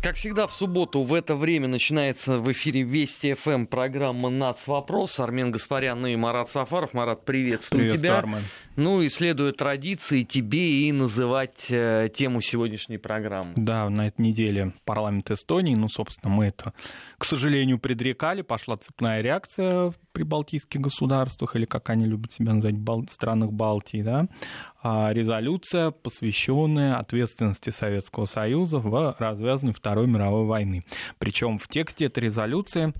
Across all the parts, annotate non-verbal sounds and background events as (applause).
Как всегда, в субботу в это время начинается в эфире Вести ФМ программа «Нац. Вопрос». Армен Гаспарян и Марат Сафаров. Марат, приветствую Привет, тебя. Армен. Ну и следует традиции тебе и называть э, тему сегодняшней программы. Да, на этой неделе парламент Эстонии, ну, собственно, мы это, к сожалению, предрекали. Пошла цепная реакция в прибалтийских государствах, или как они любят себя называть, бал- странах Балтии, да, а, резолюция, посвященная ответственности Советского Союза в развязывании Второй мировой войны. Причем в тексте этой резолюции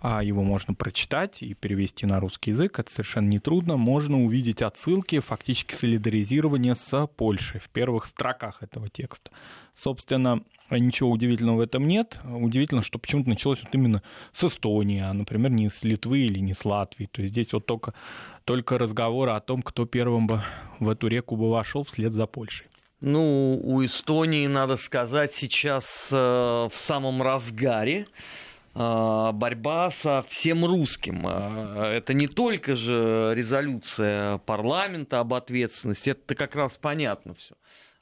а, его можно прочитать и перевести на русский язык, это совершенно нетрудно. Можно увидеть отсылки, фактически солидаризирование с Польшей в первых строках этого текста. Собственно, ничего удивительного в этом нет. Удивительно, что почему-то началось вот именно с Эстонии, а, например, не с Литвы или не с Латвии. То есть здесь вот только, только разговоры о том, кто первым бы в эту реку бы вошел вслед за Польшей. Ну, у Эстонии, надо сказать, сейчас э, в самом разгаре борьба со всем русским. Э, Это не только же резолюция парламента об ответственности, это как раз понятно все.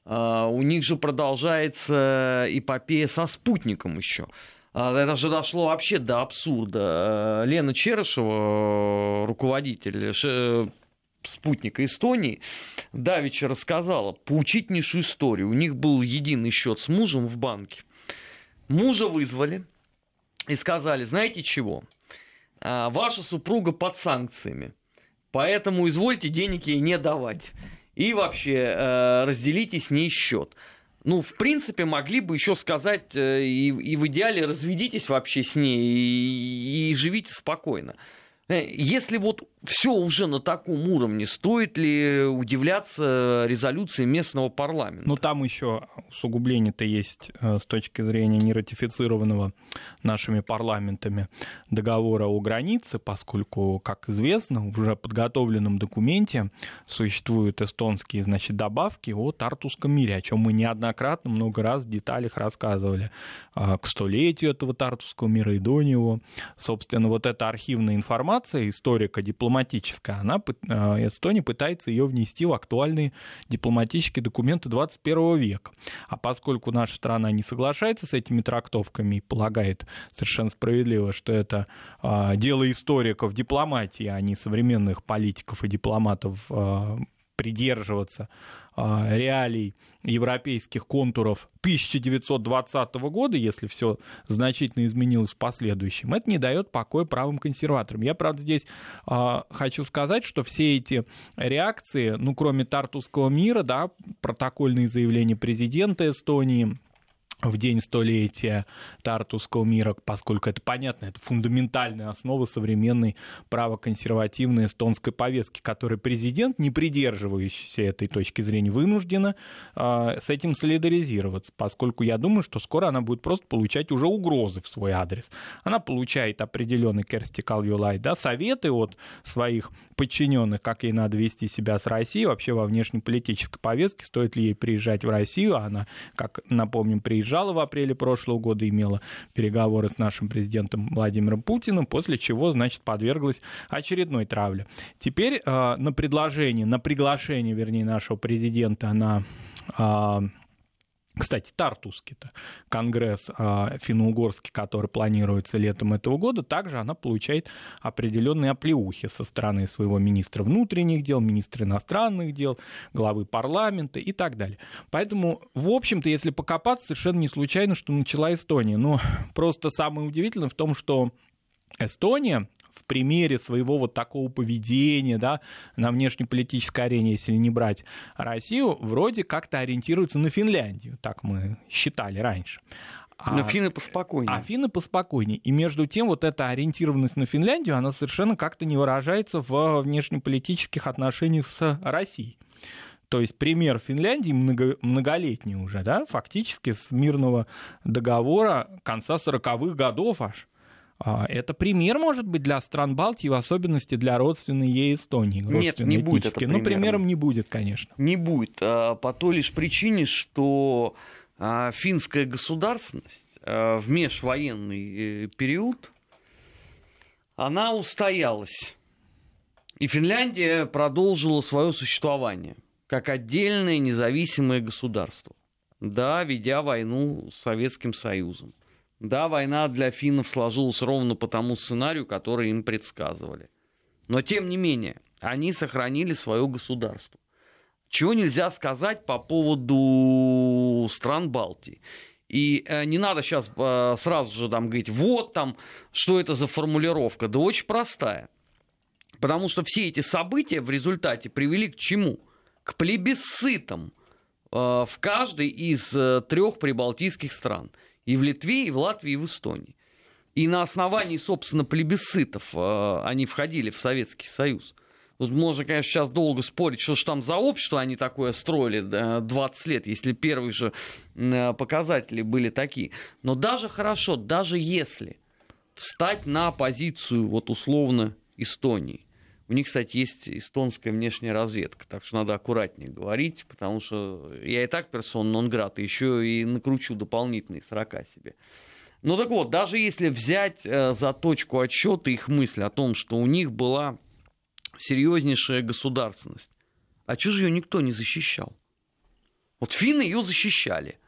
У них же продолжается эпопея со спутником еще. А, Это же дошло вообще до абсурда. Э, Лена Черышева, руководитель ш- спутника Эстонии, Давича рассказала поучительнейшую историю. У них был единый счет с мужем в банке. Мужа вызвали и сказали, знаете чего, А, ваша супруга под санкциями, поэтому извольте денег ей не давать. И вообще э, разделите с ней счет. Ну, в принципе, могли бы еще сказать, э, и, и в идеале разведитесь вообще с ней и, и живите спокойно. Э, Если вот все уже на таком уровне, стоит ли удивляться резолюции местного парламента? Ну, там еще усугубление-то есть э, с точки зрения нератифицированного нашими парламентами договора о границе, поскольку, как известно, в уже подготовленном документе существуют эстонские, значит, добавки о Тартусском мире, о чем мы неоднократно много раз в деталях рассказывали. А, К столетию этого Тартусского мира и до него. Собственно, вот эта архивная информация, историко-дипломатическая, она, э, Эстония пытается ее внести в актуальные дипломатические документы 21 века. А поскольку наша страна не соглашается с этими трактовками и полагает совершенно справедливо, что это а, дело историков дипломатии, а не современных политиков и дипломатов а, придерживаться реалий европейских контуров 1920 года, если все значительно изменилось в последующем, это не дает покоя правым консерваторам. Я, правда, здесь а, хочу сказать, что все эти реакции, ну, кроме Тартусского мира, да, протокольные заявления президента Эстонии, в день столетия Тартусского мира, поскольку это понятно, это фундаментальная основа современной правоконсервативной эстонской повестки, которой президент, не придерживающийся этой точки зрения, вынуждена э, с этим солидаризироваться, поскольку я думаю, что скоро она будет просто получать уже угрозы в свой адрес. Она получает определенный Керсти Калюлай, да, советы от своих подчиненных, как ей надо вести себя с Россией, вообще во внешнеполитической повестке, стоит ли ей приезжать в Россию, а она, как напомним, приезжала в апреле прошлого года, имела переговоры с нашим президентом Владимиром Путиным, после чего, значит, подверглась очередной травле. Теперь э, на предложение, на приглашение, вернее, нашего президента на э, кстати, Тартусский-то конгресс э, финно-угорский, который планируется летом этого года, также она получает определенные оплеухи со стороны своего министра внутренних дел, министра иностранных дел, главы парламента и так далее. Поэтому, в общем-то, если покопаться, совершенно не случайно, что начала Эстония. Но просто самое удивительное в том, что Эстония в примере своего вот такого поведения да, на внешнеполитической арене, если не брать Россию, вроде как-то ориентируется на Финляндию, так мы считали раньше. Но а, финны поспокойнее. А финны поспокойнее. И между тем вот эта ориентированность на Финляндию, она совершенно как-то не выражается в внешнеполитических отношениях с Россией. То есть пример Финляндии много, многолетний уже, да, фактически с мирного договора конца 40-х годов аж. Это пример, может быть, для стран Балтии, в особенности для родственной ей Эстонии. Нет, не будет это Но примером не будет, конечно. Не будет. По той лишь причине, что финская государственность в межвоенный период, она устоялась. И Финляндия продолжила свое существование как отдельное независимое государство. да, ведя войну с Советским Союзом. Да, война для финнов сложилась ровно по тому сценарию, который им предсказывали. Но, тем не менее, они сохранили свое государство. Чего нельзя сказать по поводу стран Балтии. И э, не надо сейчас э, сразу же там говорить, вот там, что это за формулировка. Да очень простая. Потому что все эти события в результате привели к чему? К плебисцитам э, в каждой из трех прибалтийских стран. И в Литве, и в Латвии, и в Эстонии. И на основании, собственно, плебисцитов э, они входили в Советский Союз. Тут можно, конечно, сейчас долго спорить, что же там за общество они такое строили 20 лет, если первые же показатели были такие. Но даже хорошо, даже если встать на позицию вот условно Эстонии. У них, кстати, есть эстонская внешняя разведка, так что надо аккуратнее говорить, потому что я и так персон нон-грата, еще и накручу дополнительные 40 себе. Ну так вот, даже если взять э, за точку отсчета их мысль о том, что у них была серьезнейшая государственность. А чего же ее никто не защищал? Вот финны ее защищали.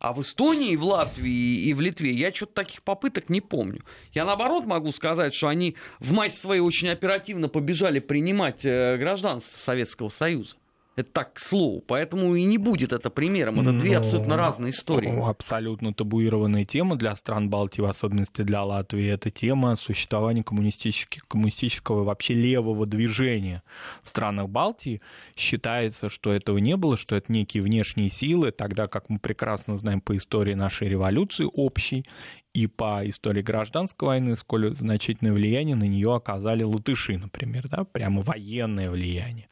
А в Эстонии, в Латвии и в Литве я что-то таких попыток не помню. Я наоборот могу сказать, что они в массе своей очень оперативно побежали принимать э, гражданство Советского Союза. Это так, к слову. Поэтому и не будет это примером. Это две ну, абсолютно разные истории. Абсолютно табуированная тема для стран Балтии, в особенности для Латвии. Это тема существования коммунистического вообще левого движения в странах Балтии. Считается, что этого не было, что это некие внешние силы, тогда как мы прекрасно знаем по истории нашей революции общей, и по истории гражданской войны, сколь значительное влияние на нее оказали латыши, например, да, прямо военное влияние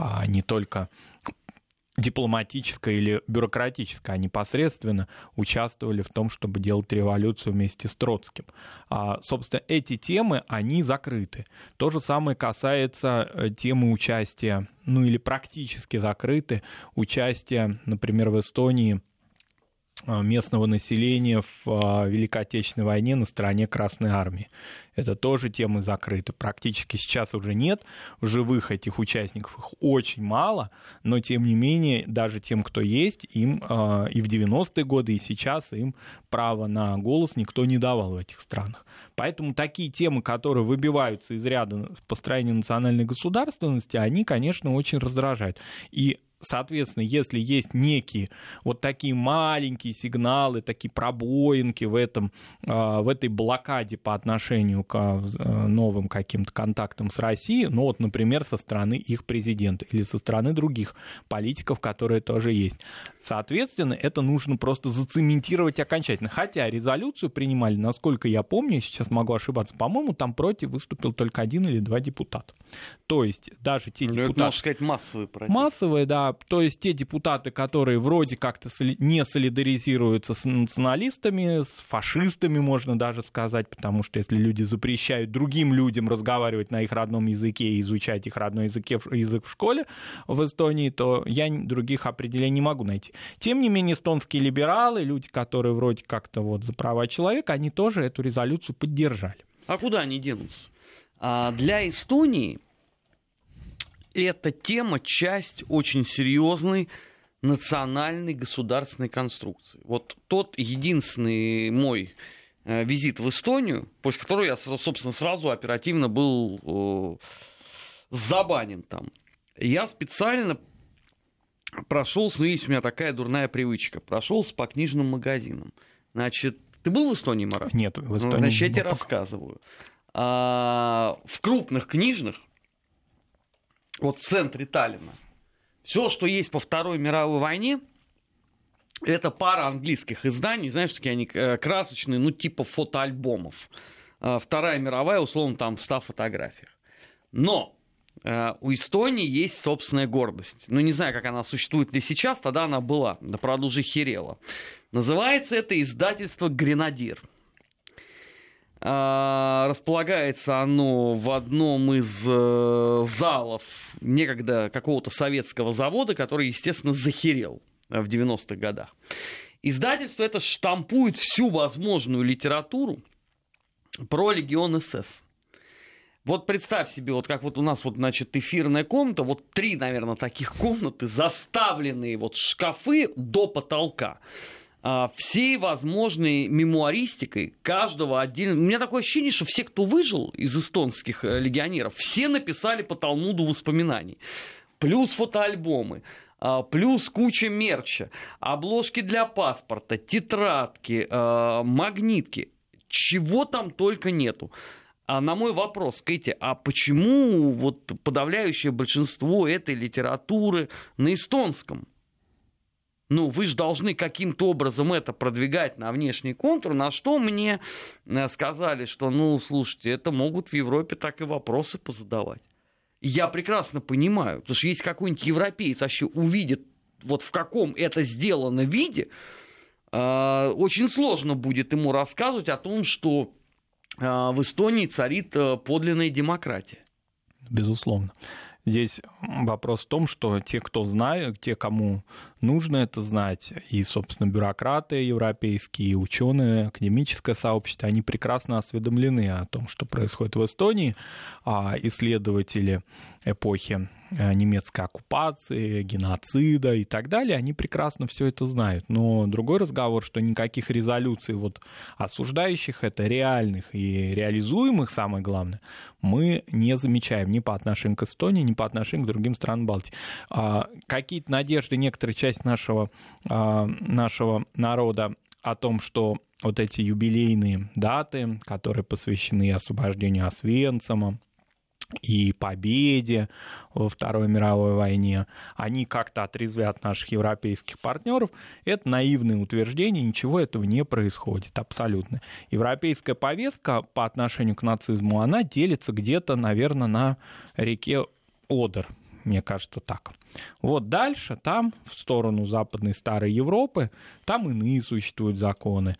а не только дипломатическое или бюрократическое, а непосредственно участвовали в том, чтобы делать революцию вместе с Троцким. А, собственно, эти темы, они закрыты. То же самое касается э, темы участия, ну или практически закрыты, участия, например, в Эстонии местного населения в а, Великой Отечественной войне на стороне Красной Армии. Это тоже темы закрыты. Практически сейчас уже нет живых этих участников, их очень мало, но тем не менее, даже тем, кто есть, им а, и в 90-е годы, и сейчас им право на голос никто не давал в этих странах. Поэтому такие темы, которые выбиваются из ряда построения национальной государственности, они, конечно, очень раздражают. И Соответственно, если есть некие вот такие маленькие сигналы, такие пробоинки в, этом, а, в этой блокаде по отношению к а, новым каким-то контактам с Россией, ну вот, например, со стороны их президента или со стороны других политиков, которые тоже есть. Соответственно, это нужно просто зацементировать окончательно. Хотя резолюцию принимали, насколько я помню, сейчас могу ошибаться, по-моему, там против выступил только один или два депутата. То есть даже те ну, депутаты... Это, можно сказать, массовые против. Массовые, да, то есть те депутаты, которые вроде как-то не солидаризируются с националистами, с фашистами, можно даже сказать, потому что если люди запрещают другим людям разговаривать на их родном языке и изучать их родной язык, язык в школе в Эстонии, то я других определений не могу найти. Тем не менее, эстонские либералы, люди, которые вроде как-то вот за права человека, они тоже эту резолюцию поддержали. А куда они денутся? А для Эстонии эта тема часть очень серьезной национальной государственной конструкции. Вот тот единственный мой э, визит в Эстонию, после которого я, собственно, сразу оперативно был э, забанен там. Я специально прошелся, ну, есть у меня такая дурная привычка, прошелся по книжным магазинам. Значит, ты был в Эстонии, Марат? Нет, в Эстонии. Ну, значит, я тебе пока. рассказываю. А, в крупных книжных вот в центре Таллина. Все, что есть по Второй мировой войне, это пара английских изданий, знаешь, такие они э, красочные, ну, типа фотоальбомов. Э, Вторая мировая, условно, там в 100 фотографиях. Но э, у Эстонии есть собственная гордость. Ну, не знаю, как она существует ли сейчас, тогда она была, да, правда, уже херела. Называется это издательство «Гренадир». А, располагается оно в одном из э, залов некогда какого-то советского завода, который, естественно, захерел в 90-х годах. Издательство это штампует всю возможную литературу про легион СС. Вот представь себе, вот как вот у нас вот, значит, эфирная комната, вот три, наверное, таких комнаты, заставленные вот шкафы до потолка всей возможной мемуаристикой каждого отдельного. У меня такое ощущение, что все, кто выжил из эстонских э, легионеров, все написали по Талмуду воспоминаний. Плюс фотоальбомы, а, плюс куча мерча, обложки для паспорта, тетрадки, а, магнитки. Чего там только нету. А на мой вопрос, Кэти, а почему вот подавляющее большинство этой литературы на эстонском? Ну, вы же должны каким-то образом это продвигать на внешний контур, на что мне э, сказали, что, ну, слушайте, это могут в Европе так и вопросы позадавать. Я прекрасно понимаю, потому что если какой-нибудь европеец вообще увидит, вот в каком это сделано виде, э, очень сложно будет ему рассказывать о том, что э, в Эстонии царит подлинная демократия. Безусловно. Здесь вопрос в том, что те, кто знают, те, кому нужно это знать, и, собственно, бюрократы европейские, ученые, академическое сообщество, они прекрасно осведомлены о том, что происходит в Эстонии, а исследователи эпохи э, немецкой оккупации, геноцида и так далее, они прекрасно все это знают. Но другой разговор, что никаких резолюций вот осуждающих это реальных и реализуемых, самое главное, мы не замечаем ни по отношению к Эстонии, ни по отношению к другим странам Балтии. А, какие-то надежды некоторая часть нашего, а, нашего народа о том, что вот эти юбилейные даты, которые посвящены освобождению Освенцима, и победе во Второй мировой войне, они как-то отрезвят наших европейских партнеров, это наивное утверждение, ничего этого не происходит абсолютно. Европейская повестка по отношению к нацизму, она делится где-то, наверное, на реке Одер, мне кажется так. Вот дальше, там, в сторону Западной Старой Европы, там иные существуют законы.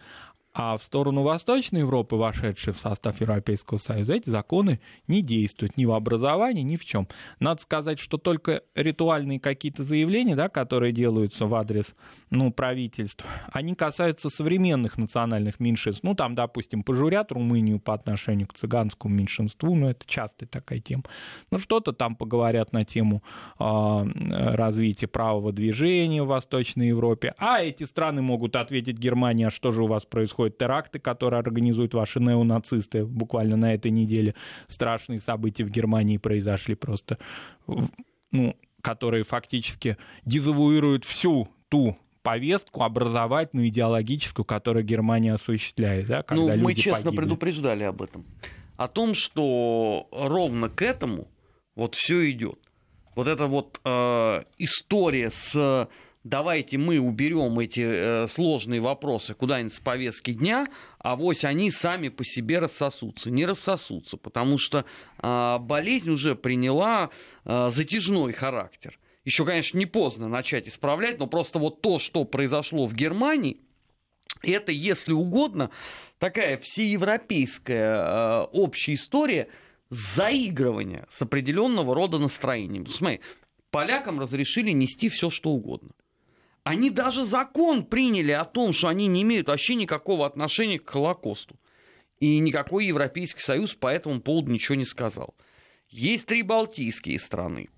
А в сторону Восточной Европы, вошедшей в состав Европейского Союза, эти законы не действуют ни в образовании, ни в чем. Надо сказать, что только ритуальные какие-то заявления, да, которые делаются в адрес ну, правительств, они касаются современных национальных меньшинств. Ну, там, допустим, пожурят Румынию по отношению к цыганскому меньшинству, ну, это частая такая тема. Ну, что-то там поговорят на тему э, развития правого движения в Восточной Европе. А эти страны могут ответить Германия, а что же у вас происходит происходят теракты, которые организуют ваши неонацисты. Буквально на этой неделе страшные события в Германии произошли просто, ну, которые фактически дезавуируют всю ту повестку образовательную, идеологическую, которую Германия осуществляет. Да, когда ну, мы честно погибли. предупреждали об этом. О том, что ровно к этому вот все идет. Вот эта вот э, история с давайте мы уберем эти э, сложные вопросы куда-нибудь с повестки дня, а вось они сами по себе рассосутся. Не рассосутся, потому что э, болезнь уже приняла э, затяжной характер. Еще, конечно, не поздно начать исправлять, но просто вот то, что произошло в Германии, это, если угодно, такая всеевропейская э, общая история заигрывания с определенного рода настроением. Смотри, полякам разрешили нести все, что угодно. Они даже закон приняли о том, что они не имеют вообще никакого отношения к Холокосту. И никакой Европейский Союз по этому поводу ничего не сказал. Есть три балтийские страны.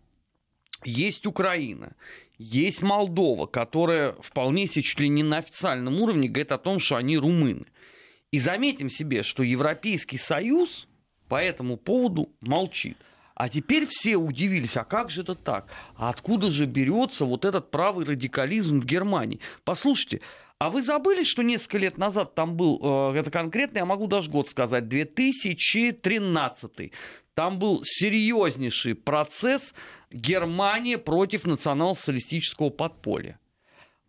Есть Украина, есть Молдова, которая вполне себе чуть ли не на официальном уровне говорит о том, что они румыны. И заметим себе, что Европейский Союз по этому поводу молчит. А теперь все удивились, а как же это так? А откуда же берется вот этот правый радикализм в Германии? Послушайте, а вы забыли, что несколько лет назад там был, э, это конкретно, я могу даже год сказать, 2013. Там был серьезнейший процесс Германии против национал-социалистического подполья.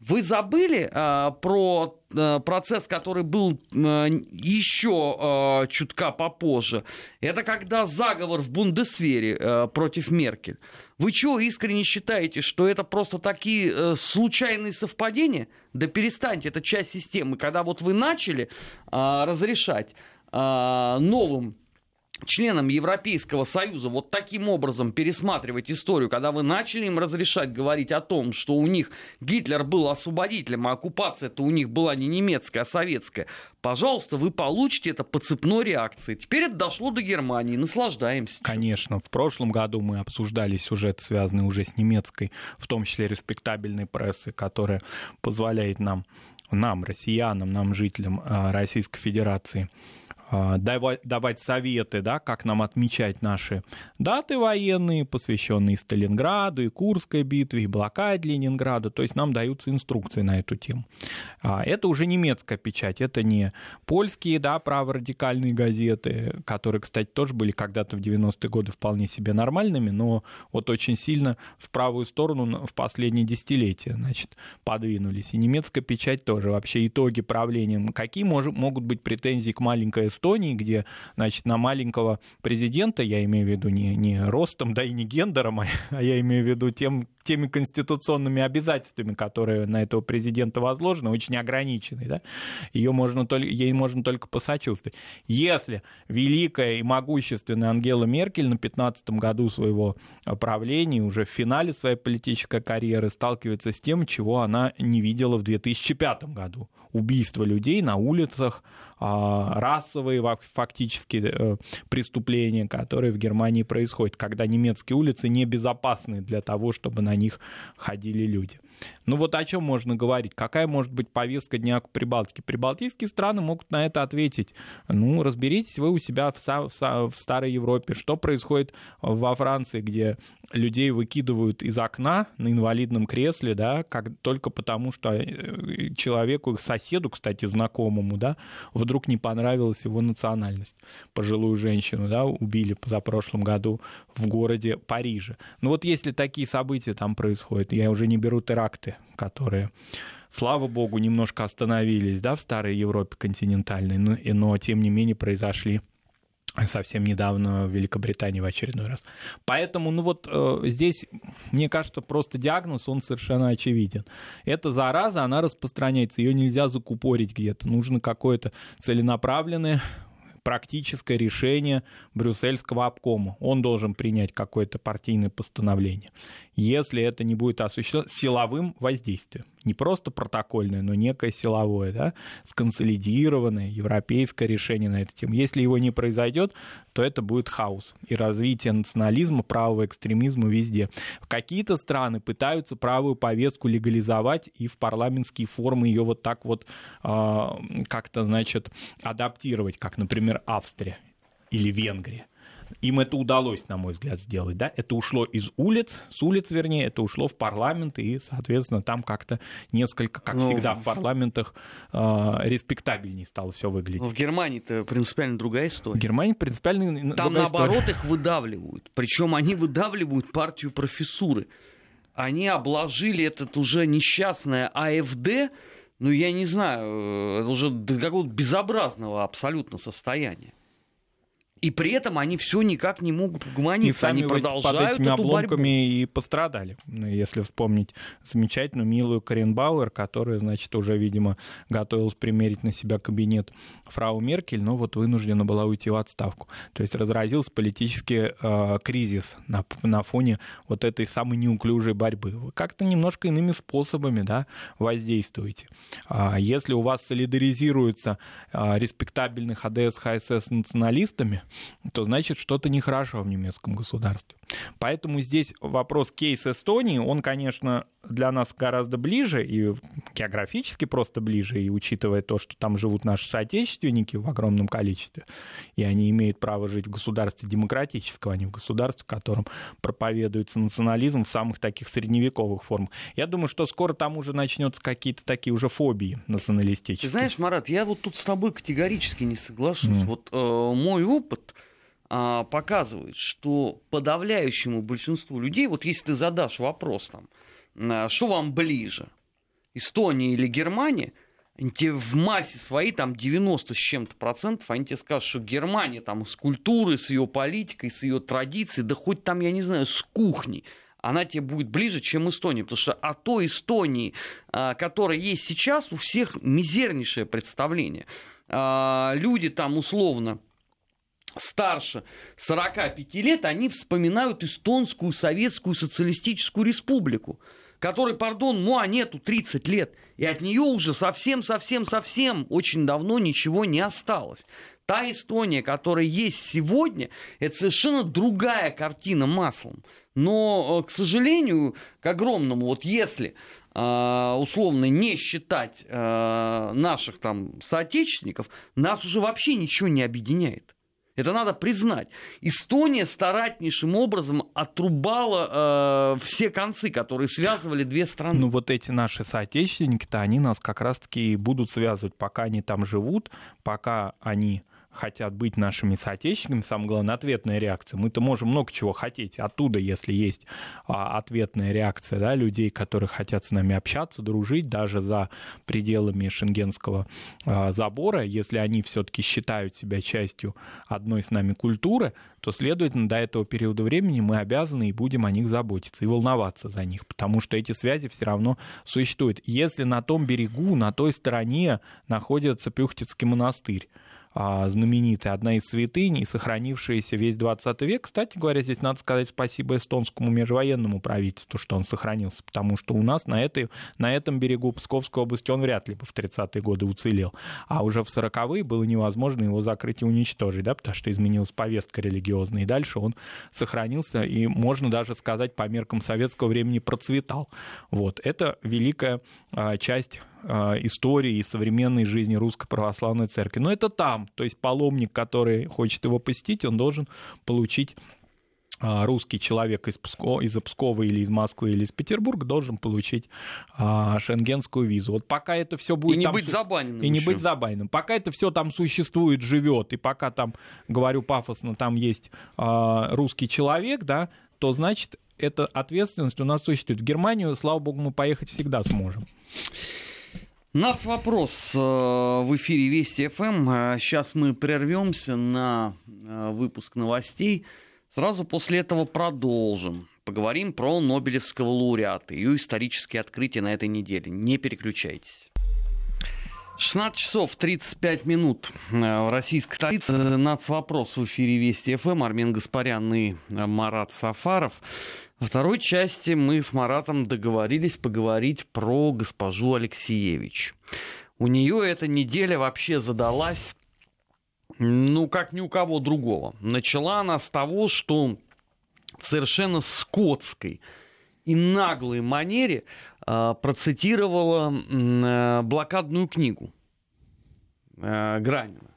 Вы забыли э, про э, процесс, который был э, еще э, чутка попозже? Это когда заговор в Бундесвере э, против Меркель. Вы что, искренне считаете, что это просто такие э, случайные совпадения? Да перестаньте, это часть системы. Когда вот вы начали э, разрешать э, новым членам Европейского Союза вот таким образом пересматривать историю, когда вы начали им разрешать говорить о том, что у них Гитлер был освободителем, а оккупация-то у них была не немецкая, а советская, пожалуйста, вы получите это по цепной реакции. Теперь это дошло до Германии, наслаждаемся. Конечно, в прошлом году мы обсуждали сюжет, связанный уже с немецкой, в том числе респектабельной прессой, которая позволяет нам нам, россиянам, нам, жителям а, Российской Федерации, давать, давать советы, да, как нам отмечать наши даты военные, посвященные Сталинграду, и Курской битве, и блокаде Ленинграда. То есть нам даются инструкции на эту тему. А, это уже немецкая печать, это не польские, да, праворадикальные газеты, которые, кстати, тоже были когда-то в 90-е годы вполне себе нормальными, но вот очень сильно в правую сторону в последние десятилетия, значит, подвинулись. И немецкая печать тоже. Вообще итоги правления. Какие мож, могут быть претензии к маленькой Эстонии, где, значит, на маленького президента, я имею в виду не, не ростом, да и не гендером, а, а я имею в виду тем, теми конституционными обязательствами, которые на этого президента возложены, очень ограничены, да, ее можно только, ей можно только посочувствовать. Если великая и могущественная Ангела Меркель на 15 году своего правления, уже в финале своей политической карьеры, сталкивается с тем, чего она не видела в 2005 году. Убийство людей на улицах, а, расовые фактически э, преступления, которые в Германии происходят, когда немецкие улицы небезопасны для того, чтобы на них ходили люди. Ну вот о чем можно говорить? Какая может быть повестка дня к Прибалтике? Прибалтийские страны могут на это ответить. Ну, разберитесь вы у себя в, в, в Старой Европе, что происходит во Франции, где людей выкидывают из окна на инвалидном кресле, да, как, только потому, что э, человеку, соседу, кстати, знакомому, да, вдруг не понравилась его национальность. Пожилую женщину, да, убили за прошлом году в городе Париже. Ну вот если такие события там происходят, я уже не беру теракты, которые слава богу, немножко остановились да, в старой Европе континентальной, но, но тем не менее произошли совсем недавно в Великобритании в очередной раз. Поэтому, ну вот э, здесь, мне кажется, просто диагноз, он совершенно очевиден. Эта зараза, она распространяется, ее нельзя закупорить где-то. Нужно какое-то целенаправленное практическое решение брюссельского обкома. Он должен принять какое-то партийное постановление. Если это не будет осуществлено силовым воздействием не просто протокольное, но некое силовое, да, сконсолидированное европейское решение на эту тему. Если его не произойдет, то это будет хаос и развитие национализма, правого экстремизма везде. Какие-то страны пытаются правую повестку легализовать и в парламентские формы ее вот так вот э, как-то, значит, адаптировать, как, например, Австрия или Венгрия. Им это удалось, на мой взгляд, сделать. Да? Это ушло из улиц, с улиц, вернее, это ушло в парламент, и, соответственно, там как-то несколько, как ну, всегда в парламентах, э, респектабельнее стало все выглядеть. В Германии-то принципиально другая история. В Германии принципиально Там, наоборот, история. их выдавливают. Причем они выдавливают партию профессуры. Они обложили этот уже несчастное АФД, ну, я не знаю, это уже до какого-то безобразного абсолютно состояния. И при этом они все никак не могут угомониться. И сами они продолжают под этими эту обломками борьбу. и пострадали. Ну, если вспомнить замечательную милую Карен Бауэр, которая, значит, уже, видимо, готовилась примерить на себя кабинет фрау Меркель, но вот вынуждена была уйти в отставку. То есть разразился политический э, кризис на, на фоне вот этой самой неуклюжей борьбы. Вы как-то немножко иными способами да, воздействуете. А если у вас солидаризируются э, респектабельных АДС, ХСС националистами, то значит что-то нехорошо в немецком государстве. Поэтому здесь вопрос кейс Эстонии, он, конечно, для нас гораздо ближе, и географически просто ближе, и учитывая то, что там живут наши соотечественники в огромном количестве, и они имеют право жить в государстве демократического, а не в государстве, в котором проповедуется национализм в самых таких средневековых формах. Я думаю, что скоро там уже начнется какие-то такие уже фобии националистические. Ты знаешь, Марат, я вот тут с тобой категорически не соглашусь. Mm. Вот э, мой опыт э, показывает, что подавляющему большинству людей, вот если ты задашь вопрос там, что вам ближе, Эстония или Германия, тебе в массе своей, там 90 с чем-то процентов, они тебе скажут, что Германия там с культурой, с ее политикой, с ее традицией, да хоть там, я не знаю, с кухней, она тебе будет ближе, чем Эстония. Потому что о той Эстонии, э, которая есть сейчас, у всех мизернейшее представление. Э, люди там условно старше 45 лет, они вспоминают Эстонскую Советскую Социалистическую Республику, которой, пардон, ну а нету 30 лет, и от нее уже совсем-совсем-совсем очень давно ничего не осталось. Та Эстония, которая есть сегодня, это совершенно другая картина маслом. Но, э, к сожалению, к огромному, вот если э, условно не считать э, наших там соотечественников, нас уже вообще ничего не объединяет. Это надо признать. Эстония старательнейшим образом отрубала э, все концы, которые связывали две страны. Ну вот эти наши соотечественники-то, они нас как раз-таки будут связывать, пока они там живут, пока они хотят быть нашими соотечественниками, самое главное, ответная реакция. Мы-то можем много чего хотеть оттуда, если есть а, ответная реакция да, людей, которые хотят с нами общаться, дружить, даже за пределами шенгенского а, забора. Если они все-таки считают себя частью одной с нами культуры, то, следовательно, до этого периода времени мы обязаны и будем о них заботиться и волноваться за них, потому что эти связи все равно существуют. Если на том берегу, на той стороне находится Пюхтицкий монастырь, знаменитая, одна из святынь и сохранившаяся весь 20 век. Кстати говоря, здесь надо сказать спасибо эстонскому межвоенному правительству, что он сохранился, потому что у нас на, этой, на этом берегу Псковской области он вряд ли бы в 30-е годы уцелел. А уже в 40-е было невозможно его закрыть и уничтожить, да, потому что изменилась повестка религиозная, и дальше он сохранился, и можно даже сказать, по меркам советского времени процветал. Вот. Это великая а, часть а, истории и современной жизни Русской Православной Церкви. Но это там, то есть паломник, который хочет его посетить, он должен получить а, русский человек из, Пскова, из Пскова или из Москвы или из Петербурга должен получить а, шенгенскую визу. Вот пока это все будет... И не там, быть забаненным. И не быть забаненным. Пока это все там существует, живет, и пока там, говорю пафосно, там есть а, русский человек, да, то значит, эта ответственность у нас существует. В Германию, слава богу, мы поехать всегда сможем. Нац вопрос э, в эфире Вести ФМ. Сейчас мы прервемся на э, выпуск новостей. Сразу после этого продолжим. Поговорим про Нобелевского лауреата и ее исторические открытия на этой неделе. Не переключайтесь. 16 часов 35 минут э, в российской столице. Нацвопрос в эфире Вести ФМ. Армен Гаспарян и Марат Сафаров. Во второй части мы с Маратом договорились поговорить про госпожу Алексеевич. У нее эта неделя вообще задалась, ну, как ни у кого другого. Начала она с того, что в совершенно скотской и наглой манере э, процитировала э, блокадную книгу э, Гранина,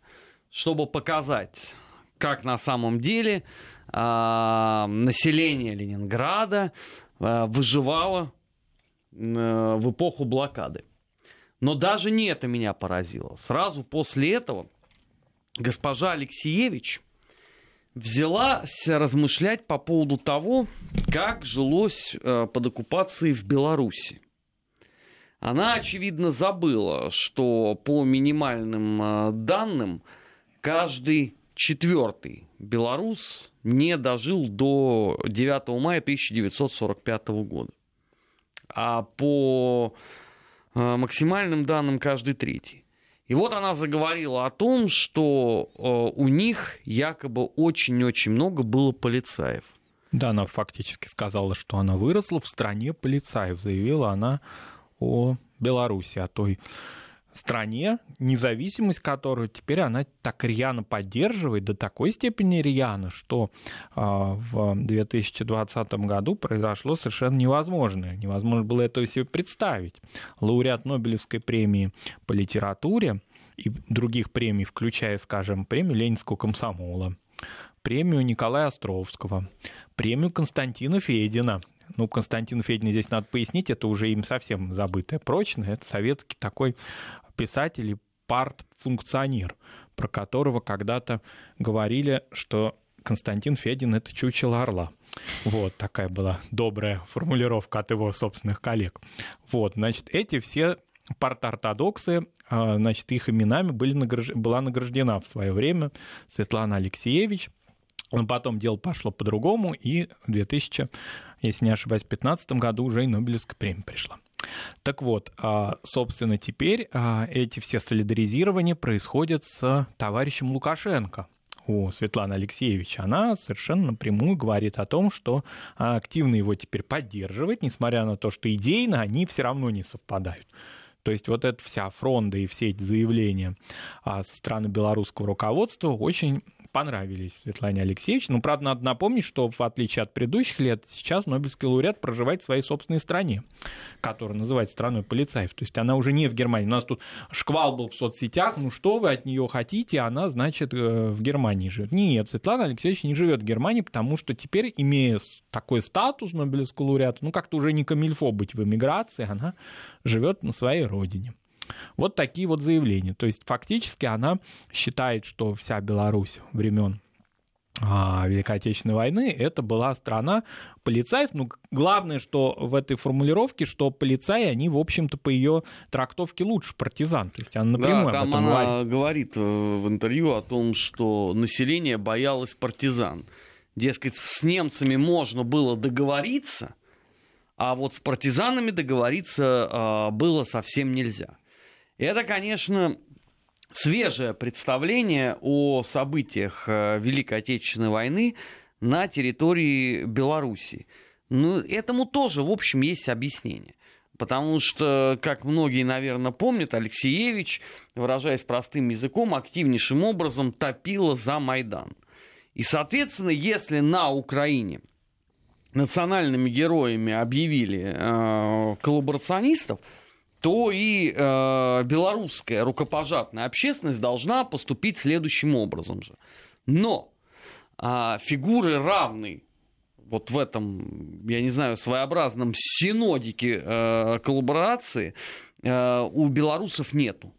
чтобы показать, как на самом деле а, население Ленинграда а, выживало а, в эпоху блокады. Но даже не это меня поразило. Сразу после этого госпожа Алексеевич взялась размышлять по поводу того, как жилось под оккупацией в Беларуси. Она, очевидно, забыла, что по минимальным данным каждый четвертый белорус не дожил до 9 мая 1945 года. А по э, максимальным данным каждый третий. И вот она заговорила о том, что э, у них якобы очень-очень много было полицаев. Да, она фактически сказала, что она выросла в стране полицаев, заявила она о Беларуси, о той стране, независимость которой теперь она так рьяно поддерживает, до такой степени рьяно, что а, в 2020 году произошло совершенно невозможное. Невозможно было этого себе представить. Лауреат Нобелевской премии по литературе и других премий, включая, скажем, премию Ленинского комсомола, премию Николая Островского, премию Константина Федина, ну, Константин Федин здесь надо пояснить, это уже им совсем забытое прочное, это советский такой писатель и парт-функционер, про которого когда-то говорили, что Константин Федин — это чучело орла. Вот такая была добрая формулировка от его собственных коллег. Вот, значит, эти все парт-ортодоксы, а, значит, их именами были награж... была награждена в свое время Светлана Алексеевич. Но потом дело пошло по-другому, и в 2000, если не ошибаюсь, в 2015 году уже и Нобелевская премия пришла. Так вот, а, собственно, теперь а, эти все солидаризирования происходят с товарищем Лукашенко. у Светланы Алексеевич, она совершенно напрямую говорит о том, что активно его теперь поддерживает, несмотря на то, что идейно они все равно не совпадают. То есть вот эта вся фронта и все эти заявления а, со стороны белорусского руководства очень понравились Светлане Алексеевич. Ну, правда, надо напомнить, что в отличие от предыдущих лет, сейчас Нобелевский лауреат проживает в своей собственной стране, которая называется страной полицаев. То есть она уже не в Германии. У нас тут шквал был в соцсетях, ну что вы от нее хотите, она, значит, э, в Германии живет. Нет, Светлана Алексеевич не живет в Германии, потому что теперь, имея такой статус Нобелевского лауреата, ну как-то уже не камильфо быть в эмиграции, она живет на своей родине. Вот такие вот заявления. То есть фактически она считает, что вся Беларусь времен а, Великой Отечественной войны, это была страна полицаев. Ну, главное, что в этой формулировке, что полицаи, они, в общем-то, по ее трактовке лучше партизан. То есть она напрямую да, там об этом она говорит. говорит э, в интервью о том, что население боялось партизан. Дескать, с немцами можно было договориться, а вот с партизанами договориться э, было совсем нельзя. Это, конечно, свежее представление о событиях э, Великой Отечественной войны на территории Беларуси. Ну, этому тоже, в общем, есть объяснение. Потому что, как многие, наверное, помнят, Алексеевич, выражаясь простым языком, активнейшим образом топила за Майдан. И, соответственно, если на Украине национальными героями объявили э, коллаборационистов, то и э, белорусская рукопожатная общественность должна поступить следующим образом же. Но э, фигуры равной вот в этом, я не знаю, своеобразном синодике э, коллаборации э, у белорусов нету.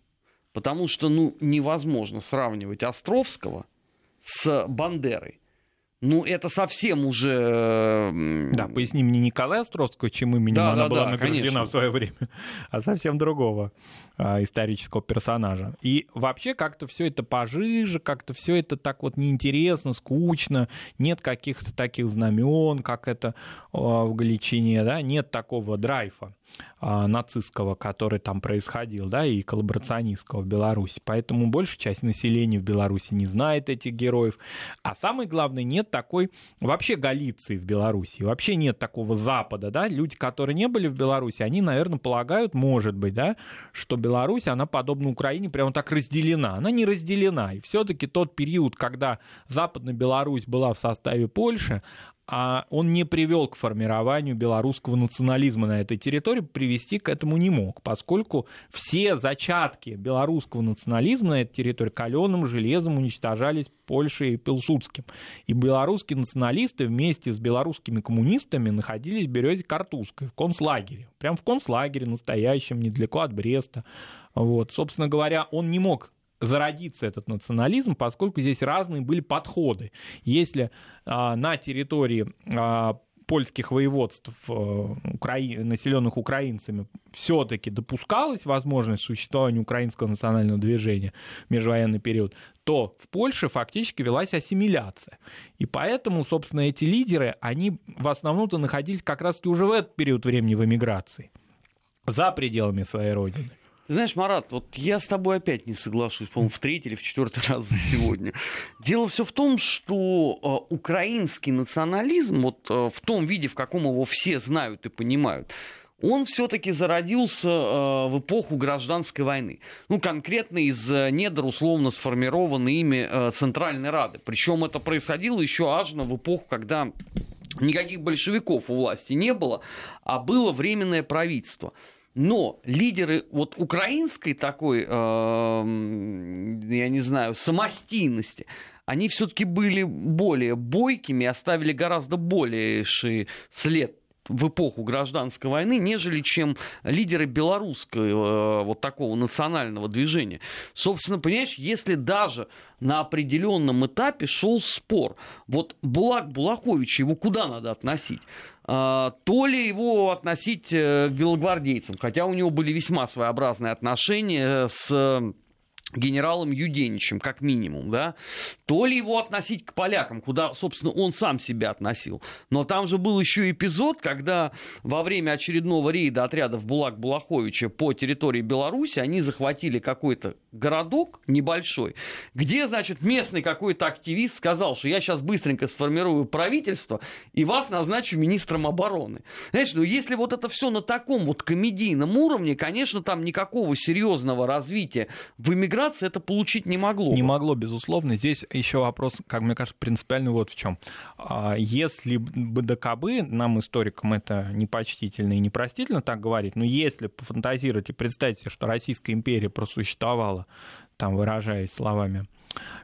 Потому что ну, невозможно сравнивать Островского с Бандерой. Ну, это совсем уже... Да, поясни мне Николая Островского, чем именем Да, она да, была да, награждена конечно. в свое время, (laughs) а совсем другого а, исторического персонажа. И вообще как-то все это пожиже, как-то все это так вот неинтересно, скучно, нет каких-то таких знамен, как это а, в Галичине, да, нет такого драйфа нацистского, который там происходил, да, и коллаборационистского в Беларуси. Поэтому большая часть населения в Беларуси не знает этих героев. А самое главное, нет такой вообще Галиции в Беларуси, вообще нет такого Запада, да. Люди, которые не были в Беларуси, они, наверное, полагают, может быть, да, что Беларусь, она подобно Украине, прямо так разделена. Она не разделена. И все-таки тот период, когда Западная Беларусь была в составе Польши, а он не привел к формированию белорусского национализма на этой территории, привести к этому не мог, поскольку все зачатки белорусского национализма на этой территории каленым железом уничтожались Польшей и Пилсудским. И белорусские националисты вместе с белорусскими коммунистами находились в Березе Картузской, в концлагере. Прям в концлагере настоящем, недалеко от Бреста. Вот. Собственно говоря, он не мог зародиться этот национализм, поскольку здесь разные были подходы. Если а, на территории а, польских воеводств, э, украи... населенных украинцами, все-таки допускалась возможность существования украинского национального движения в межвоенный период, то в Польше фактически велась ассимиляция. И поэтому, собственно, эти лидеры, они в основном-то находились как раз-таки уже в этот период времени в эмиграции, за пределами своей родины. Знаешь, Марат, вот я с тобой опять не соглашусь, по-моему, в третий или в четвертый раз за сегодня. Дело все в том, что э, украинский национализм, вот э, в том виде, в каком его все знают и понимают, он все-таки зародился э, в эпоху гражданской войны. Ну, конкретно из э, недр условно сформированной ими э, Центральной Рады. Причем это происходило еще аж в эпоху, когда никаких большевиков у власти не было, а было временное правительство. Но лидеры вот украинской такой, э, я не знаю, самостийности, они все-таки были более бойкими, оставили гораздо больший след в эпоху гражданской войны, нежели чем лидеры белорусского вот такого национального движения. Собственно, понимаешь, если даже на определенном этапе шел спор, вот Булак Булахович, его куда надо относить? То ли его относить к белогвардейцам, хотя у него были весьма своеобразные отношения с генералом Юденичем, как минимум, да, то ли его относить к полякам, куда, собственно, он сам себя относил. Но там же был еще эпизод, когда во время очередного рейда отрядов Булак-Булаховича по территории Беларуси они захватили какой-то городок небольшой, где, значит, местный какой-то активист сказал, что я сейчас быстренько сформирую правительство и вас назначу министром обороны. Знаешь, ну если вот это все на таком вот комедийном уровне, конечно, там никакого серьезного развития в иммиграции миграции это получить не могло. Не могло, безусловно. Здесь еще вопрос, как мне кажется, принципиальный вот в чем. А, если бы ДКБ, нам, историкам, это непочтительно и непростительно так говорить, но если пофантазировать и представить себе, что Российская империя просуществовала, там выражаясь словами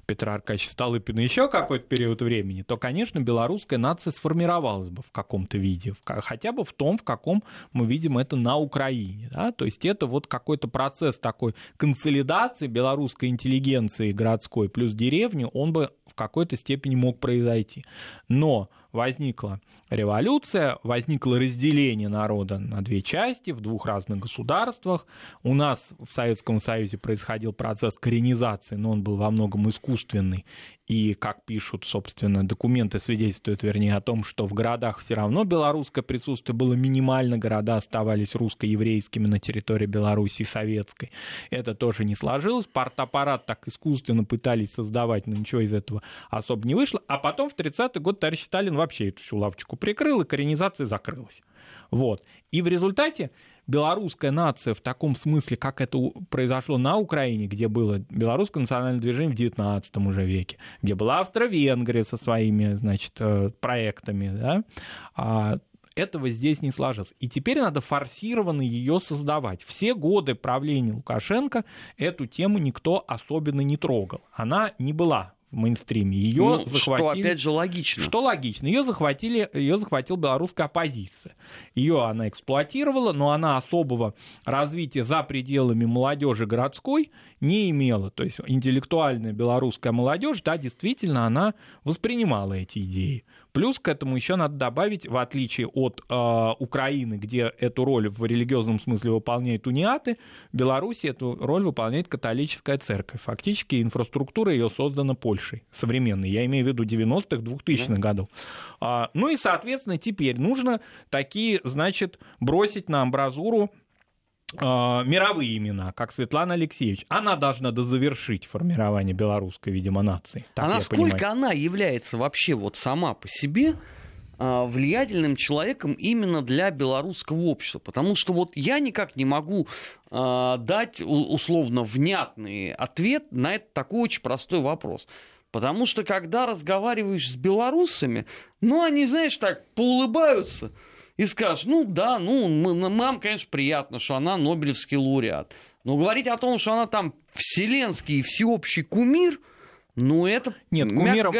Петра Аркадьевича Столыпина еще какой-то период времени, то, конечно, белорусская нация сформировалась бы в каком-то виде, хотя бы в том, в каком мы видим это на Украине. Да? То есть это вот какой-то процесс такой консолидации белорусской интеллигенции городской плюс деревни, он бы в какой-то степени мог произойти. Но возникла революция, возникло разделение народа на две части в двух разных государствах. У нас в Советском Союзе происходил процесс коренизации, но он был во многом искусственный и, как пишут, собственно, документы свидетельствуют, вернее, о том, что в городах все равно белорусское присутствие было минимально, города оставались русско-еврейскими на территории Беларуси советской. Это тоже не сложилось. Партаппарат так искусственно пытались создавать, но ничего из этого особо не вышло. А потом в 30-й год товарищ Сталин вообще эту всю лавочку прикрыл, и коренизация закрылась. Вот. И в результате белорусская нация в таком смысле, как это произошло на Украине, где было белорусское национальное движение в XIX уже веке, где была Австро-Венгрия со своими, значит, э, проектами, да, а, этого здесь не сложилось. И теперь надо форсированно ее создавать. Все годы правления Лукашенко эту тему никто особенно не трогал. Она не была мейнстриме. Ее ну, захватили... Что, опять же, логично. Что логично. Ее захватили, ее захватила белорусская оппозиция. Ее она эксплуатировала, но она особого развития за пределами молодежи городской не имела. То есть интеллектуальная белорусская молодежь, да, действительно, она воспринимала эти идеи. Плюс к этому еще надо добавить, в отличие от э, Украины, где эту роль в религиозном смысле выполняет униаты, в Беларуси эту роль выполняет католическая церковь. Фактически инфраструктура ее создана Польшей современной. Я имею в виду 90-х, 2000-х годов. А, ну и, соответственно, теперь нужно такие, значит, бросить на амбразуру мировые имена, как Светлана Алексеевич, она должна дозавершить формирование белорусской, видимо, нации. Так а насколько она является вообще вот сама по себе а, влиятельным человеком именно для белорусского общества. Потому что вот я никак не могу э, дать условно внятный ответ на этот такой очень простой вопрос. Потому что когда разговариваешь с белорусами, ну они, знаешь, так поулыбаются – и скажешь, ну да, ну нам, конечно, приятно, что она Нобелевский лауреат. Но говорить о том, что она там вселенский и всеобщий кумир – ну, это Нет, кумиром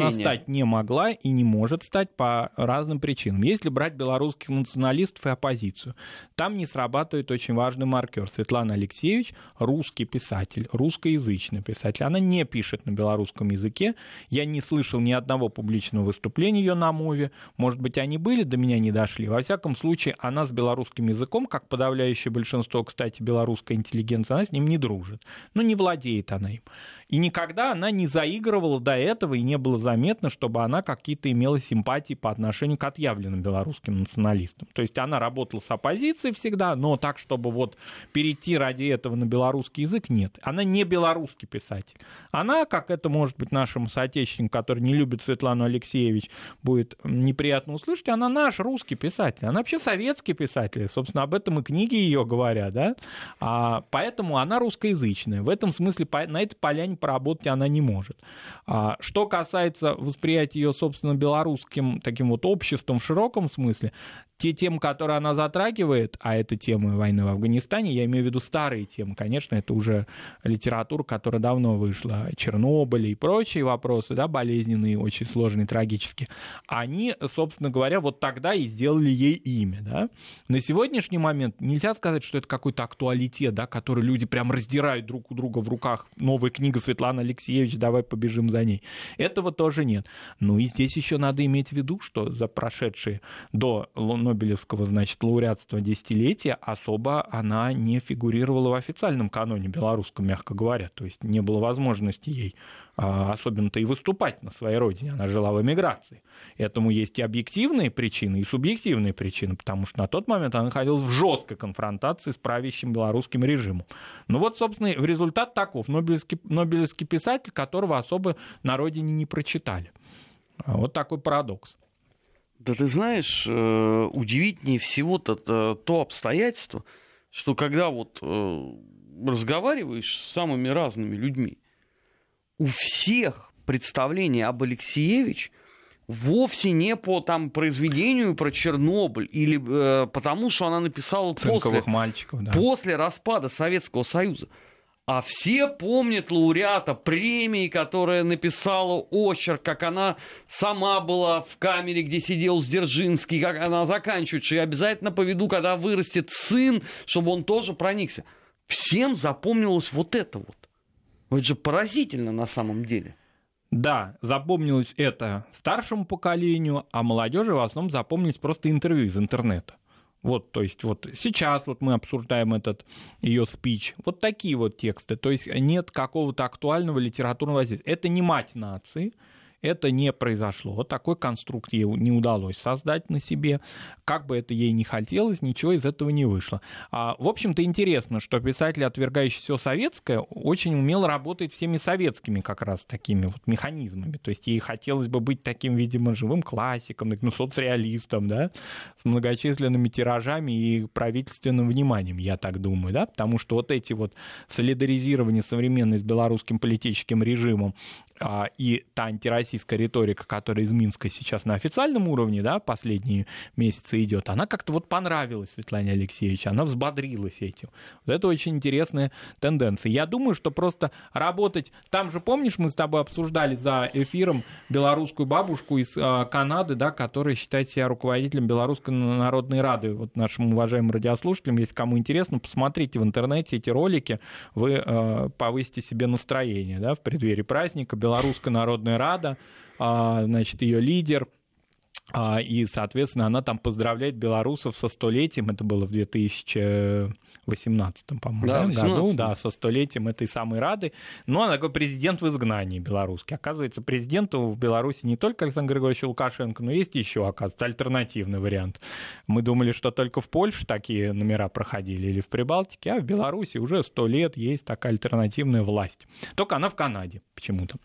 она стать не могла и не может стать по разным причинам. Если брать белорусских националистов и оппозицию, там не срабатывает очень важный маркер. Светлана Алексеевич – русский писатель, русскоязычный писатель. Она не пишет на белорусском языке. Я не слышал ни одного публичного выступления ее на мове. Может быть, они были, до меня не дошли. Во всяком случае, она с белорусским языком, как подавляющее большинство, кстати, белорусской интеллигенции, она с ним не дружит. Ну, не владеет она им. И никогда она не заигрывала до этого, и не было заметно, чтобы она какие-то имела симпатии по отношению к отъявленным белорусским националистам. То есть она работала с оппозицией всегда, но так, чтобы вот перейти ради этого на белорусский язык, нет. Она не белорусский писатель. Она, как это может быть нашему соотечественнику, который не любит Светлану Алексеевич, будет неприятно услышать, она наш русский писатель. Она вообще советский писатель. Собственно, об этом и книги ее говорят, да? А, поэтому она русскоязычная. В этом смысле на этой поляне поработать она не может. А, что касается восприятия ее, собственно, белорусским таким вот обществом в широком смысле, те темы, которые она затрагивает, а это темы войны в Афганистане, я имею в виду старые темы, конечно, это уже литература, которая давно вышла, Чернобыль и прочие вопросы, да, болезненные, очень сложные, трагические, они, собственно говоря, вот тогда и сделали ей имя, да. На сегодняшний момент нельзя сказать, что это какой-то актуалитет, да, который люди прям раздирают друг у друга в руках, новая книга Светланы Алексеевич, давай побежим за ней. Этого тоже нет. Ну и здесь еще надо иметь в виду, что за прошедшие до Нобелевского, значит, лауреатства десятилетия особо она не фигурировала в официальном каноне белорусском, мягко говоря. То есть не было возможности ей а, особенно-то и выступать на своей родине. Она жила в эмиграции. Этому есть и объективные причины, и субъективные причины, потому что на тот момент она находилась в жесткой конфронтации с правящим белорусским режимом. Ну вот, собственно, результат таков. Нобелевский, Нобелевский писатель, которого особо на родине не прочитали. Вот такой парадокс. Да ты знаешь, э, удивительнее всего-то то обстоятельство, что когда вот э, разговариваешь с самыми разными людьми, у всех представление об Алексеевич вовсе не по там произведению про Чернобыль или э, потому, что она написала после, мальчиков, да. после распада Советского Союза. А все помнят лауреата премии, которая написала очерк, как она сама была в камере, где сидел Сдержинский, как она заканчивает, что я обязательно поведу, когда вырастет сын, чтобы он тоже проникся. Всем запомнилось вот это вот. Это же поразительно на самом деле. Да, запомнилось это старшему поколению, а молодежи в основном запомнились просто интервью из интернета. Вот, то есть вот сейчас вот мы обсуждаем этот ее спич. Вот такие вот тексты. То есть нет какого-то актуального литературного воздействия. Это не мать нации, это не произошло. Такой конструкт ей не удалось создать на себе. Как бы это ей не хотелось, ничего из этого не вышло. А, в общем-то, интересно, что писатель, отвергающий все советское, очень умело работает всеми советскими как раз такими вот механизмами. То есть ей хотелось бы быть таким, видимо, живым классиком, ну, соцреалистом, да, с многочисленными тиражами и правительственным вниманием, я так думаю, да, потому что вот эти вот солидаризирования современной с белорусским политическим режимом и та антироссийская риторика, которая из Минска сейчас на официальном уровне, да, последние месяцы идет, она как-то вот понравилась Светлане Алексеевичу, она взбодрилась этим. Вот это очень интересная тенденция. Я думаю, что просто работать... Там же, помнишь, мы с тобой обсуждали за эфиром белорусскую бабушку из э, Канады, да, которая считает себя руководителем Белорусской Народной Рады. Вот нашим уважаемым радиослушателям, если кому интересно, посмотрите в интернете эти ролики, вы э, повысите себе настроение, да, в преддверии праздника. Белорусская Народная Рада, а, значит, ее лидер, а, и, соответственно, она там поздравляет белорусов со столетием, это было в 2000 18 по-моему, да, да, году, да, со столетием этой самой Рады. Ну, она такой президент в изгнании белорусский. Оказывается, президенту в Беларуси не только Александр Григорьевич Лукашенко, но есть еще, оказывается, альтернативный вариант. Мы думали, что только в Польше такие номера проходили или в Прибалтике, а в Беларуси уже сто лет есть такая альтернативная власть. Только она в Канаде почему-то.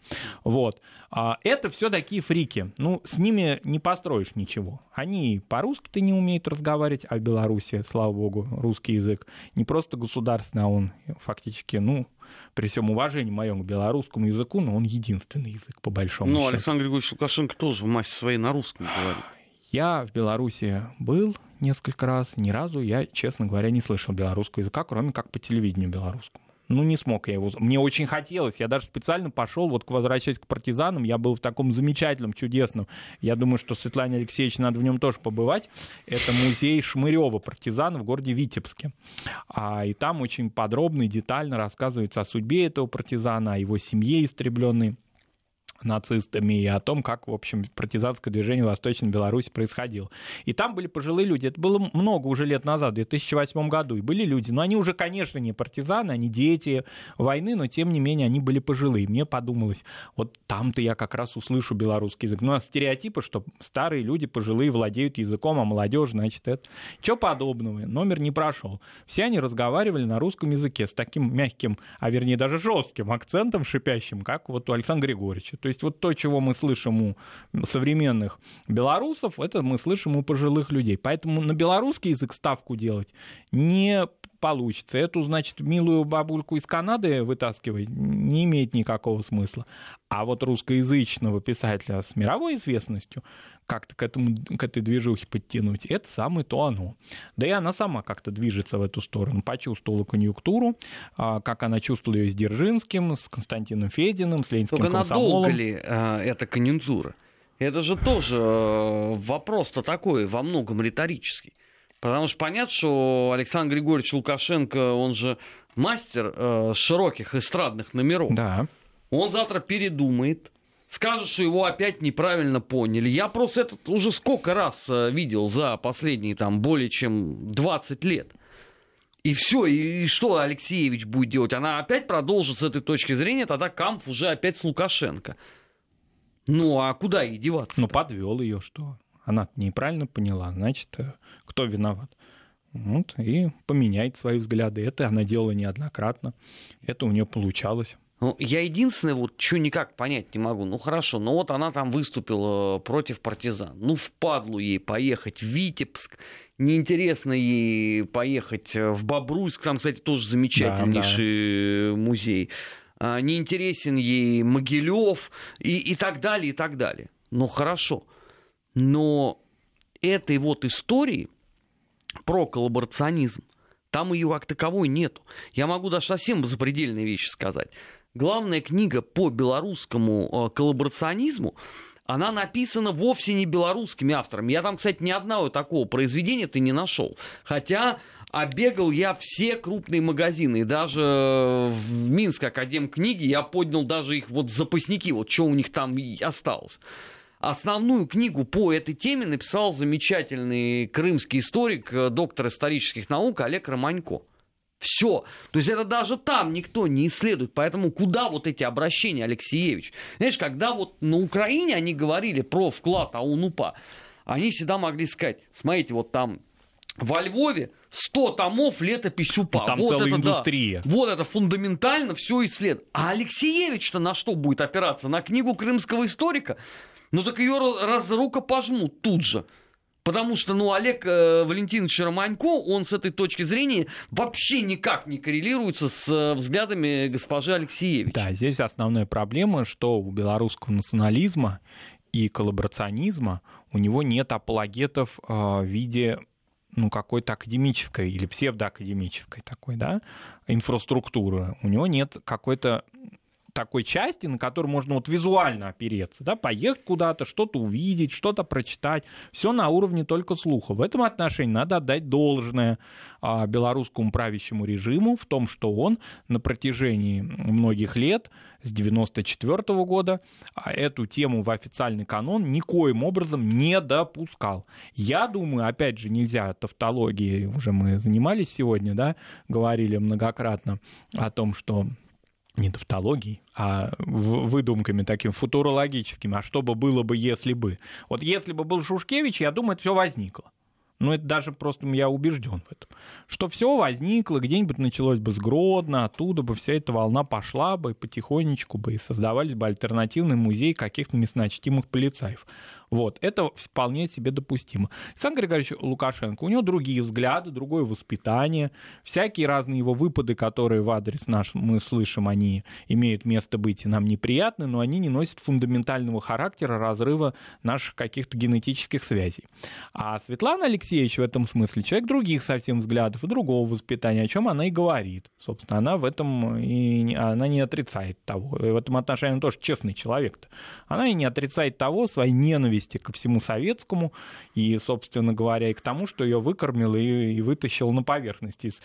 Вот. А это все такие фрики. Ну, с ними не построишь ничего. Они по-русски-то не умеют разговаривать, а в Беларуси, слава богу, русский язык не просто государственный, а он фактически, ну, при всем уважении моем к белорусскому языку, но он единственный язык, по большому ну, счету. Ну, Александр Григорьевич Лукашенко тоже в массе своей на русском говорит. Я в Беларуси был несколько раз, ни разу я, честно говоря, не слышал белорусского языка, кроме как по телевидению белорусскому ну, не смог я его. Мне очень хотелось. Я даже специально пошел, вот возвращаясь к партизанам, я был в таком замечательном, чудесном. Я думаю, что Светлане Алексеевич надо в нем тоже побывать. Это музей Шмырева партизан в городе Витебске. А, и там очень подробно и детально рассказывается о судьбе этого партизана, о его семье истребленной нацистами и о том, как, в общем, партизанское движение в Восточной Беларуси происходило. И там были пожилые люди. Это было много уже лет назад, в 2008 году. И были люди, но они уже, конечно, не партизаны, они дети войны, но тем не менее они были пожилые. Мне подумалось, вот там-то я как раз услышу белорусский язык. Ну, а стереотипы, что старые люди пожилые владеют языком, а молодежь, значит, это... Чего подобного? Номер не прошел. Все они разговаривали на русском языке с таким мягким, а вернее даже жестким акцентом шипящим, как вот у Александра Григорьевича. То есть вот то, чего мы слышим у современных белорусов, это мы слышим у пожилых людей. Поэтому на белорусский язык ставку делать не получится. Эту, значит, милую бабульку из Канады вытаскивать не имеет никакого смысла. А вот русскоязычного писателя с мировой известностью как-то к, этому, к этой движухе подтянуть, это самое то оно. Да и она сама как-то движется в эту сторону. Почувствовала конъюнктуру, а, как она чувствовала ее с Держинским, с Константином Фединым, с Ленинским Только комсомолом. надолго ли а, эта конъюнктура? Это же тоже э, вопрос-то такой, во многом риторический. Потому что понятно, что Александр Григорьевич Лукашенко, он же мастер э, широких эстрадных номеров. Да. Он завтра передумает, скажут, что его опять неправильно поняли. Я просто это уже сколько раз э, видел за последние там более чем 20 лет. И все, и, и что Алексеевич будет делать? Она опять продолжит с этой точки зрения, тогда Камп уже опять с Лукашенко. Ну, а куда ей деваться? Ну, подвел ее, что? Она неправильно поняла, значит, э, кто виноват? Вот, и поменяет свои взгляды. Это она делала неоднократно. Это у нее получалось. Ну, я единственное, вот что никак понять не могу. Ну хорошо, но вот она там выступила против партизан. Ну, впадлу ей поехать в Витебск. Неинтересно ей поехать в Бобруйск. Там, кстати, тоже замечательнейший да, да. музей. А, неинтересен ей Могилев и, и так далее, и так далее. Ну хорошо. Но этой вот истории про коллаборационизм, там ее как таковой нету. Я могу даже совсем запредельные вещи сказать главная книга по белорусскому э, коллаборационизму, она написана вовсе не белорусскими авторами. Я там, кстати, ни одного такого произведения ты не нашел. Хотя обегал я все крупные магазины. Даже в Минск Академ книги я поднял даже их вот запасники, вот что у них там осталось. Основную книгу по этой теме написал замечательный крымский историк, э, доктор исторических наук Олег Романько. Все. То есть это даже там никто не исследует. Поэтому куда вот эти обращения, Алексеевич? Знаешь, когда вот на Украине они говорили про вклад АУНУПА, они всегда могли сказать, смотрите, вот там во Львове 100 томов летопись УПА. Ну, там вот целая это, индустрия. Да, вот это фундаментально все исследует. А Алексеевич-то на что будет опираться? На книгу крымского историка? Ну так ее раз пожмут тут же. Потому что, ну, Олег э, Валентинович Романько, он с этой точки зрения вообще никак не коррелируется с э, взглядами госпожи Алексеевич. Да, здесь основная проблема, что у белорусского национализма и коллаборационизма у него нет апологетов э, в виде ну, какой-то академической или псевдоакадемической такой, да, инфраструктуры. У него нет какой-то такой части, на которую можно вот визуально опереться, да, поехать куда-то, что-то увидеть, что-то прочитать. Все на уровне только слуха. В этом отношении надо отдать должное а, белорусскому правящему режиму в том, что он на протяжении многих лет с 94 -го года а, эту тему в официальный канон никоим образом не допускал. Я думаю, опять же, нельзя тавтологией, уже мы занимались сегодня, да, говорили многократно о том, что не тавтологией, а выдумками такими футурологическими, а что бы было бы, если бы. Вот если бы был Шушкевич, я думаю, это все возникло. Ну, это даже просто я убежден в этом. Что все возникло, где-нибудь началось бы с Гродно, оттуда бы вся эта волна пошла бы, и потихонечку бы, и создавались бы альтернативный музей каких-то мясночтимых полицаев. Вот, это вполне себе допустимо. Александр Григорьевич Лукашенко, у него другие взгляды, другое воспитание, всякие разные его выпады, которые в адрес наш мы слышим, они имеют место быть и нам неприятны, но они не носят фундаментального характера разрыва наших каких-то генетических связей. А Светлана Алексеевич в этом смысле человек других совсем взглядов и другого воспитания, о чем она и говорит. Собственно, она в этом и она не отрицает того. И в этом отношении она тоже честный человек-то. Она и не отрицает того, своей ненависти ненависти ко всему советскому и, собственно говоря, и к тому, что ее выкормил и, и вытащил на поверхность. Из,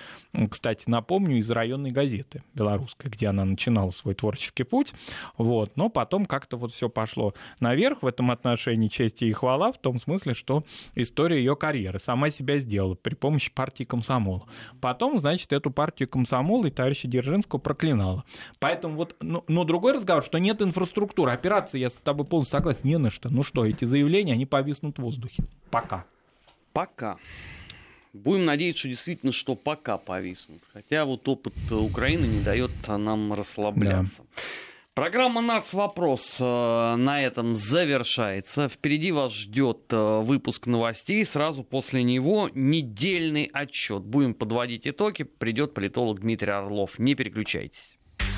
кстати, напомню, из районной газеты белорусской, где она начинала свой творческий путь. Вот. Но потом как-то вот все пошло наверх в этом отношении чести и хвала в том смысле, что история ее карьеры сама себя сделала при помощи партии комсомола. Потом, значит, эту партию комсомола и товарища Дзержинского проклинала. Поэтому вот, но, но другой разговор, что нет инфраструктуры, операции, я с тобой полностью согласен, не на что. Ну что, эти заявления, они повиснут в воздухе. Пока. Пока. Будем надеяться, что действительно, что пока повиснут. Хотя вот опыт Украины не дает нам расслабляться. Да. Программа «Нац. Вопрос» э, на этом завершается. Впереди вас ждет э, выпуск новостей. Сразу после него недельный отчет. Будем подводить итоги. Придет политолог Дмитрий Орлов. Не переключайтесь.